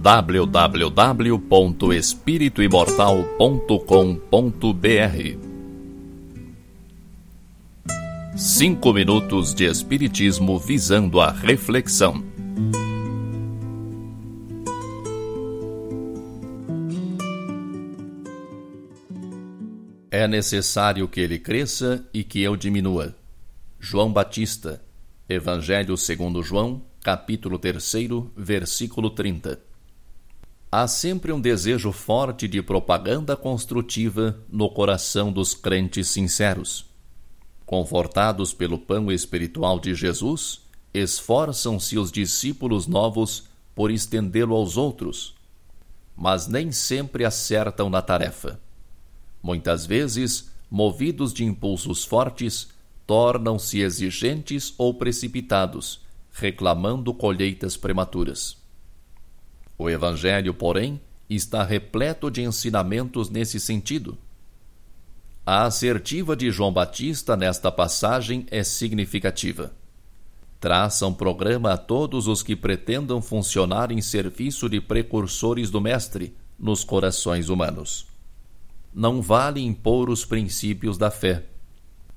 www.espirituimortal.com.br Cinco minutos de Espiritismo visando a reflexão. É necessário que ele cresça e que eu diminua. João Batista, Evangelho segundo João, capítulo 3, versículo 30. Há sempre um desejo forte de propaganda construtiva no coração dos crentes sinceros Confortados pelo pão espiritual de Jesus, esforçam-se os discípulos novos por estendê-lo aos outros, mas nem sempre acertam na tarefa. Muitas vezes, movidos de impulsos fortes, tornam-se exigentes ou precipitados, reclamando colheitas prematuras. O Evangelho, porém, está repleto de ensinamentos nesse sentido a assertiva de João Batista nesta passagem é significativa. Traça um programa a todos os que pretendam funcionar em serviço de precursores do Mestre nos corações humanos. Não vale impor os princípios da fé.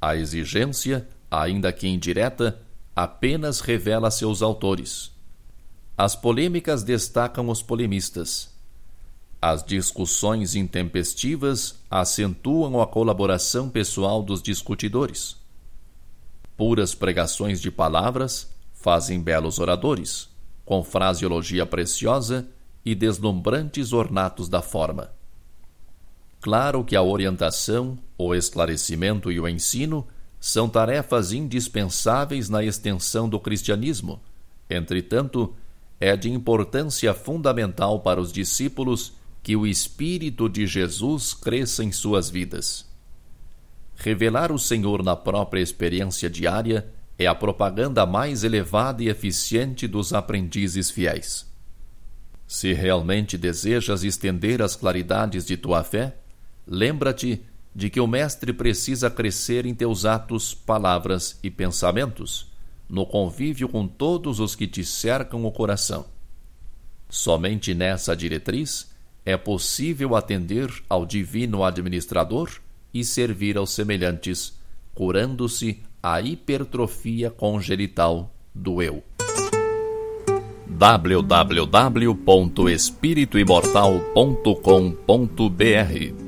A exigência, ainda que indireta, apenas revela seus autores. As polêmicas destacam os polemistas as discussões intempestivas acentuam a colaboração pessoal dos discutidores. Puras pregações de palavras fazem belos oradores, com fraseologia preciosa e deslumbrantes ornatos da forma. Claro que a orientação, o esclarecimento e o ensino são tarefas indispensáveis na extensão do cristianismo. Entretanto, é de importância fundamental para os discípulos que o Espírito de Jesus cresça em suas vidas. Revelar o Senhor na própria experiência diária é a propaganda mais elevada e eficiente dos aprendizes fiéis. Se realmente desejas estender as claridades de tua fé, lembra-te de que o Mestre precisa crescer em teus atos, palavras e pensamentos, no convívio com todos os que te cercam o coração. Somente nessa diretriz é possível atender ao divino administrador e servir aos semelhantes, curando-se a hipertrofia congenital do eu. www.espirituimortal.com.br